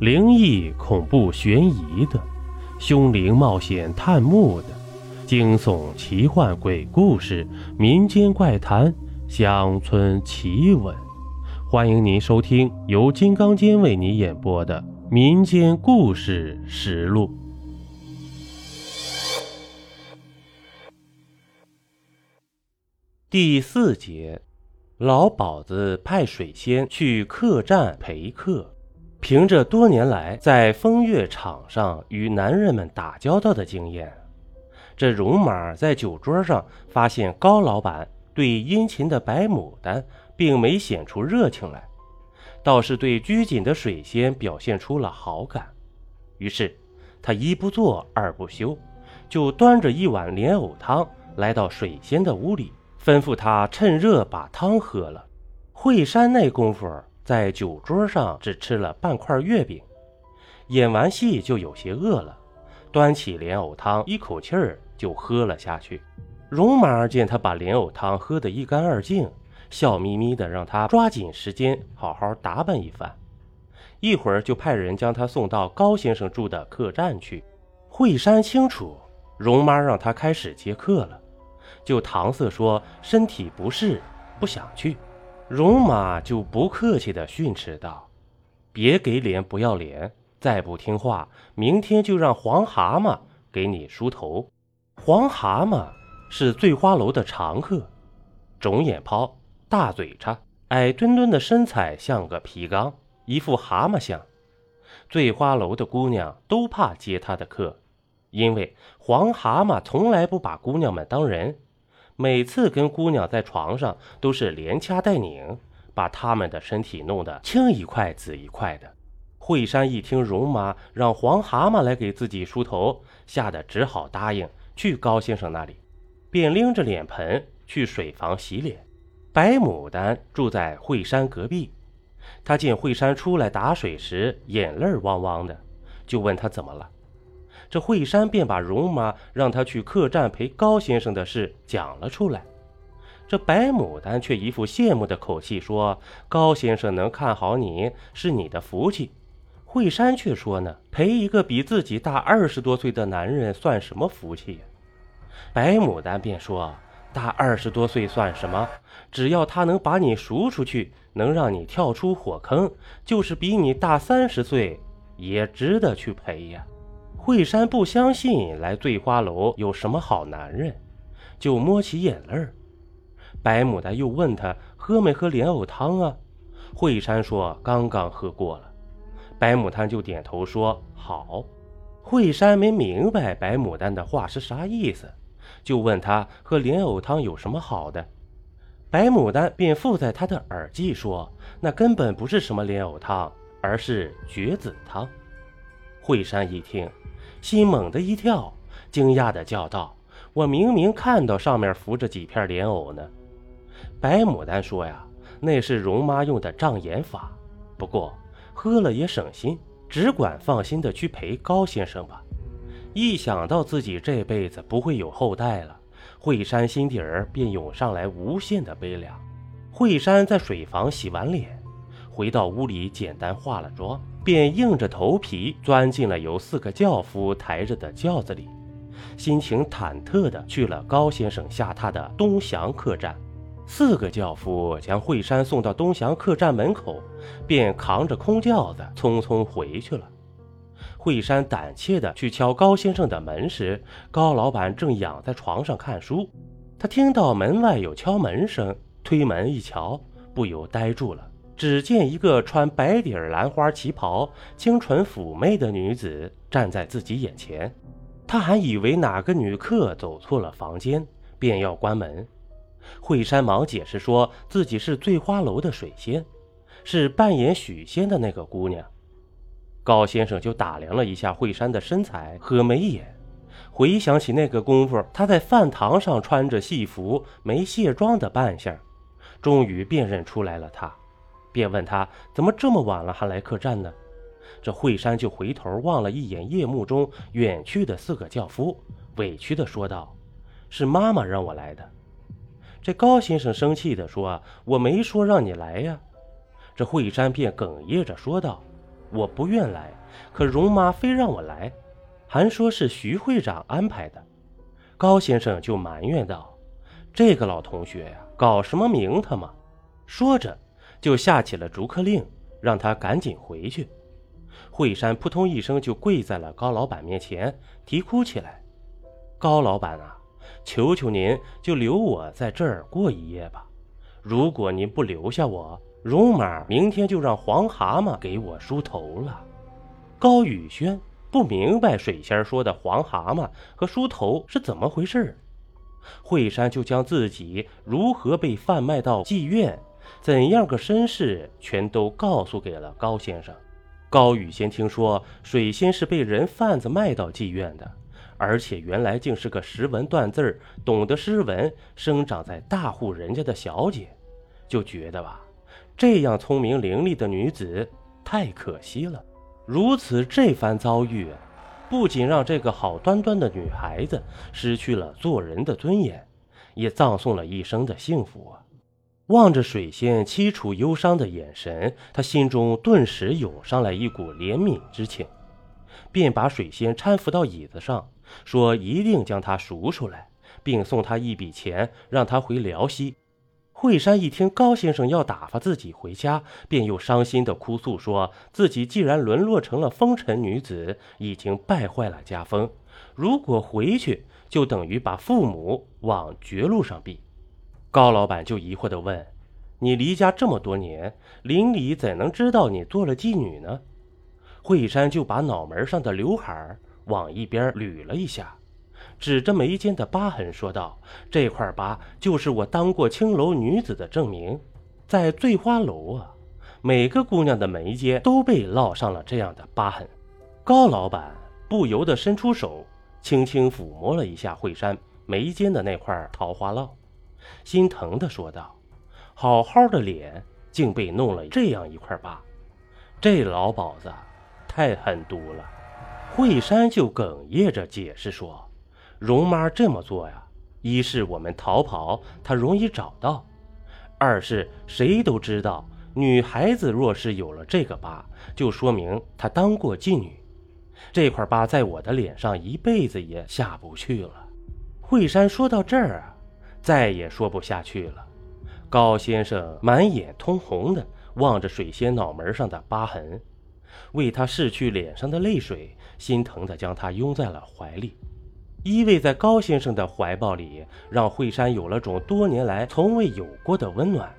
灵异、恐怖、悬疑的，凶灵冒险探墓的，惊悚、奇幻、鬼故事、民间怪谈、乡村奇闻，欢迎您收听由金刚间为你演播的《民间故事实录》第四节：老鸨子派水仙去客栈陪客。凭着多年来在风月场上与男人们打交道的经验，这戎马在酒桌上发现高老板对殷勤的白牡丹并没显出热情来，倒是对拘谨的水仙表现出了好感。于是他一不做二不休，就端着一碗莲藕汤来到水仙的屋里，吩咐他趁热把汤喝了。惠山那功夫。在酒桌上只吃了半块月饼，演完戏就有些饿了，端起莲藕汤一口气儿就喝了下去。戎马见他把莲藕汤喝得一干二净，笑眯眯的让他抓紧时间好好打扮一番，一会儿就派人将他送到高先生住的客栈去。惠山清楚，荣妈让他开始接客了，就搪塞说身体不适，不想去。戎马就不客气地训斥道：“别给脸不要脸！再不听话，明天就让黄蛤蟆给你梳头。”黄蛤蟆是醉花楼的常客，肿眼泡，大嘴叉，矮墩墩的身材像个皮缸，一副蛤蟆相。醉花楼的姑娘都怕接他的客，因为黄蛤蟆从来不把姑娘们当人。每次跟姑娘在床上都是连掐带拧，把她们的身体弄得青一块紫一块的。惠山一听容妈让黄蛤蟆来给自己梳头，吓得只好答应去高先生那里，便拎着脸盆去水房洗脸。白牡丹住在惠山隔壁，他见惠山出来打水时眼泪汪汪的，就问他怎么了。这惠山便把荣妈让他去客栈陪高先生的事讲了出来。这白牡丹却一副羡慕的口气说：“高先生能看好你是你的福气。”惠山却说：“呢，陪一个比自己大二十多岁的男人算什么福气呀？”白牡丹便说：“大二十多岁算什么？只要他能把你赎出去，能让你跳出火坑，就是比你大三十岁，也值得去陪呀。”惠山不相信来醉花楼有什么好男人，就摸起眼泪儿。白牡丹又问他喝没喝莲藕汤啊？惠山说刚刚喝过了。白牡丹就点头说好。惠山没明白白牡丹的话是啥意思，就问他喝莲藕汤有什么好的。白牡丹便附在他的耳际说：“那根本不是什么莲藕汤，而是绝子汤。”惠山一听。心猛地一跳，惊讶地叫道：“我明明看到上面浮着几片莲藕呢！”白牡丹说：“呀，那是容妈用的障眼法，不过喝了也省心，只管放心的去陪高先生吧。”一想到自己这辈子不会有后代了，惠山心底儿便涌上来无限的悲凉。惠山在水房洗完脸，回到屋里，简单化了妆。便硬着头皮钻进了由四个轿夫抬着的轿子里，心情忐忑地去了高先生下榻的东祥客栈。四个轿夫将惠山送到东祥客栈门口，便扛着空轿子匆匆回去了。惠山胆怯地去敲高先生的门时，高老板正仰在床上看书。他听到门外有敲门声，推门一瞧，不由呆住了。只见一个穿白底兰花旗袍、清纯妩媚的女子站在自己眼前，他还以为哪个女客走错了房间，便要关门。惠山忙解释说自己是醉花楼的水仙，是扮演许仙的那个姑娘。高先生就打量了一下惠山的身材和眉眼，回想起那个功夫他在饭堂上穿着戏服没卸妆的扮相，终于辨认出来了她。便问他怎么这么晚了还来客栈呢？这惠山就回头望了一眼夜幕中远去的四个轿夫，委屈地说道：“是妈妈让我来的。”这高先生生气地说：“我没说让你来呀。”这惠山便哽咽着说道：“我不愿来，可容妈非让我来，还说是徐会长安排的。高先生就埋怨道：“这个老同学呀，搞什么名堂嘛！”说着，就下起了逐客令，让他赶紧回去。惠山扑通一声就跪在了高老板面前，啼哭起来：“高老板啊，求求您就留我在这儿过一夜吧！如果您不留下我，荣妈明天就让黄蛤蟆给我梳头了。”高宇轩不明白水仙说的黄蛤蟆和梳头是怎么回事，惠山就将自己如何被贩卖到妓院，怎样个身世，全都告诉给了高先生。高宇先听说水仙是被人贩子卖到妓院的，而且原来竟是个识文断字、懂得诗文、生长在大户人家的小姐，就觉得吧，这样聪明伶俐的女子太可惜了。如此这番遭遇，不仅让这个好端端的女孩子失去了做人的尊严，也葬送了一生的幸福啊！望着水仙凄楚忧伤的眼神，他心中顿时涌上来一股怜悯之情，便把水仙搀扶到椅子上，说：“一定将她赎出来，并送她一笔钱，让她回辽西。”惠山一听高先生要打发自己回家，便又伤心地哭诉，说自己既然沦落成了风尘女子，已经败坏了家风，如果回去，就等于把父母往绝路上逼。高老板就疑惑地问：“你离家这么多年，邻里怎能知道你做了妓女呢？”惠山就把脑门上的刘海往一边捋了一下，指着眉间的疤痕说道：“这块疤就是我当过青楼女子的证明，在醉花楼啊，每个姑娘的眉间都被烙上了这样的疤痕。”高老板不由得伸出手，轻轻抚摸了一下惠山眉间的那块桃花烙。心疼地说道：“好好的脸，竟被弄了这样一块疤，这老鸨子太狠毒了。”惠山就哽咽着解释说：“容妈这么做呀，一是我们逃跑，她容易找到；二是谁都知道，女孩子若是有了这个疤，就说明她当过妓女。这块疤在我的脸上一辈子也下不去了。”惠山说到这儿啊。再也说不下去了，高先生满眼通红的望着水仙脑门上的疤痕，为他拭去脸上的泪水，心疼的将他拥在了怀里，依偎在高先生的怀抱里，让惠山有了种多年来从未有过的温暖。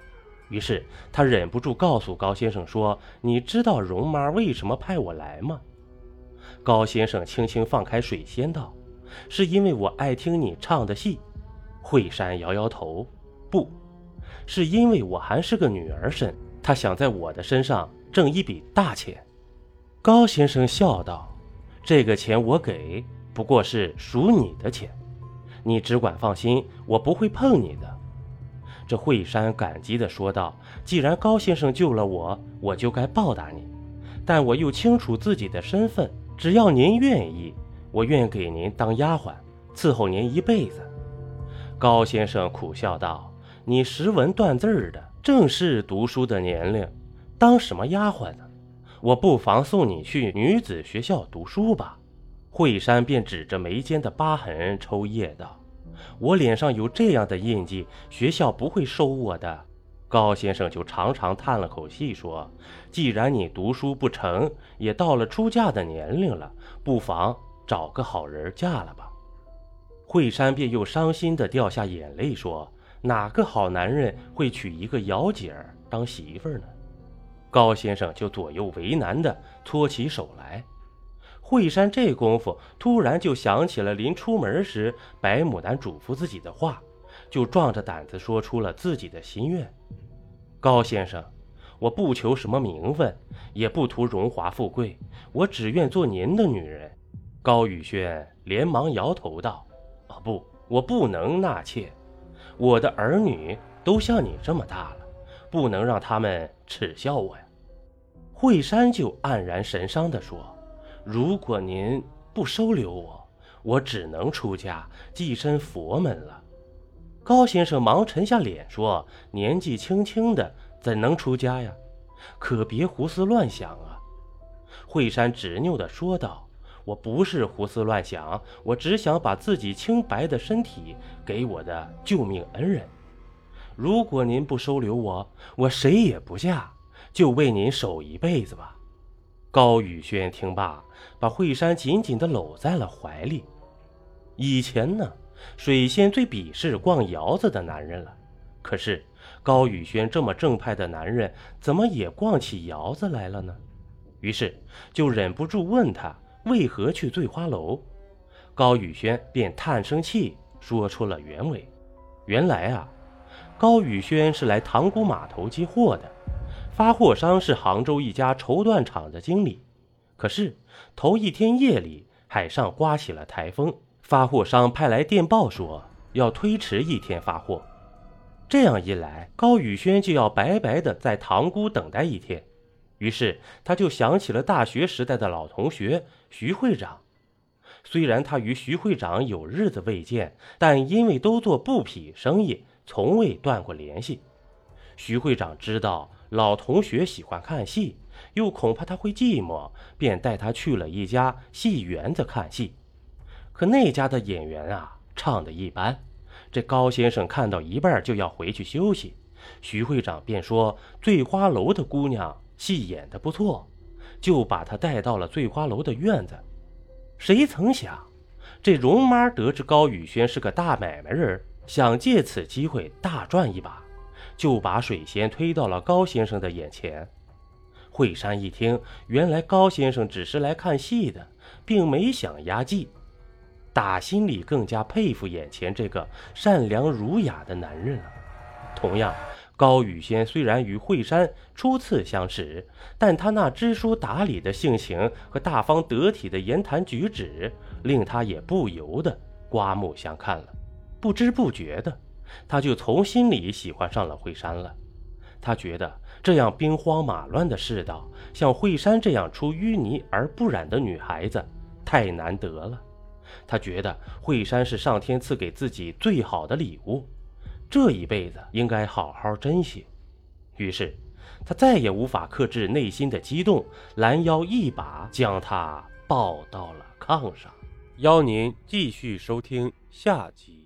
于是他忍不住告诉高先生说：“你知道容妈为什么派我来吗？”高先生轻轻放开水仙道：“是因为我爱听你唱的戏。”惠山摇摇头，不是因为我还是个女儿身，他想在我的身上挣一笔大钱。高先生笑道：“这个钱我给，不过是赎你的钱，你只管放心，我不会碰你的。”这惠山感激地说道：“既然高先生救了我，我就该报答你。但我又清楚自己的身份，只要您愿意，我愿给您当丫鬟，伺候您一辈子。”高先生苦笑道：“你识文断字的，正是读书的年龄，当什么丫鬟呢？我不妨送你去女子学校读书吧。”惠山便指着眉间的疤痕抽噎道：“我脸上有这样的印记，学校不会收我的。”高先生就长长叹了口气说：“既然你读书不成，也到了出嫁的年龄了，不妨找个好人嫁了吧。”惠山便又伤心地掉下眼泪，说：“哪个好男人会娶一个姚姐儿当媳妇儿呢？”高先生就左右为难地搓起手来。惠山这功夫突然就想起了临出门时白牡丹嘱咐自己的话，就壮着胆子说出了自己的心愿：“高先生，我不求什么名分，也不图荣华富贵，我只愿做您的女人。”高宇轩连忙摇头道。不，我不能纳妾。我的儿女都像你这么大了，不能让他们耻笑我呀。惠山就黯然神伤地说：“如果您不收留我，我只能出家寄身佛门了。”高先生忙沉下脸说：“年纪轻轻的，怎能出家呀？可别胡思乱想啊！”惠山执拗地说道：“我不是胡思乱想，我只想把自己清白的身体给我的救命恩人。如果您不收留我，我谁也不嫁，就为您守一辈子吧。”高宇轩听罢，把惠山紧紧地搂在了怀里。以前呢，水仙最鄙视逛窑子的男人了。可是高宇轩这么正派的男人，怎么也逛起窑子来了呢？于是就忍不住问他为何去醉花楼。高宇轩便叹声气，说出了原委。原来啊，高宇轩是来塘沽码头接货的，发货商是杭州一家绸缎厂的经理。可是头一天夜里，海上刮起了台风。发货商派来电报说要推迟一天发货，这样一来，高宇轩就要白白的在塘沽等待一天。于是他就想起了大学时代的老同学徐会长。虽然他与徐会长有日子未见，但因为都做布匹生意，从未断过联系。徐会长知道老同学喜欢看戏，又恐怕他会寂寞，便带他去了一家戏园子看戏。可那家的演员啊，唱的一般。这高先生看到一半就要回去休息，徐会长便说：“醉花楼的姑娘戏演的不错，就把他带到了醉花楼的院子。”谁曾想，这容妈得知高宇轩是个大买卖人，想借此机会大赚一把，就把水仙推到了高先生的眼前。惠山一听，原来高先生只是来看戏的，并没想押妓。打心里更加佩服眼前这个善良儒雅的男人了。同样，高宇轩虽然与惠山初次相识，但他那知书达理的性情和大方得体的言谈举止，令他也不由得刮目相看了。不知不觉的，他就从心里喜欢上了惠山了。他觉得这样兵荒马乱的世道，像惠山这样出淤泥而不染的女孩子，太难得了。他觉得惠山是上天赐给自己最好的礼物，这一辈子应该好好珍惜。于是，他再也无法克制内心的激动，拦腰一把将她抱到了炕上。邀您继续收听下集。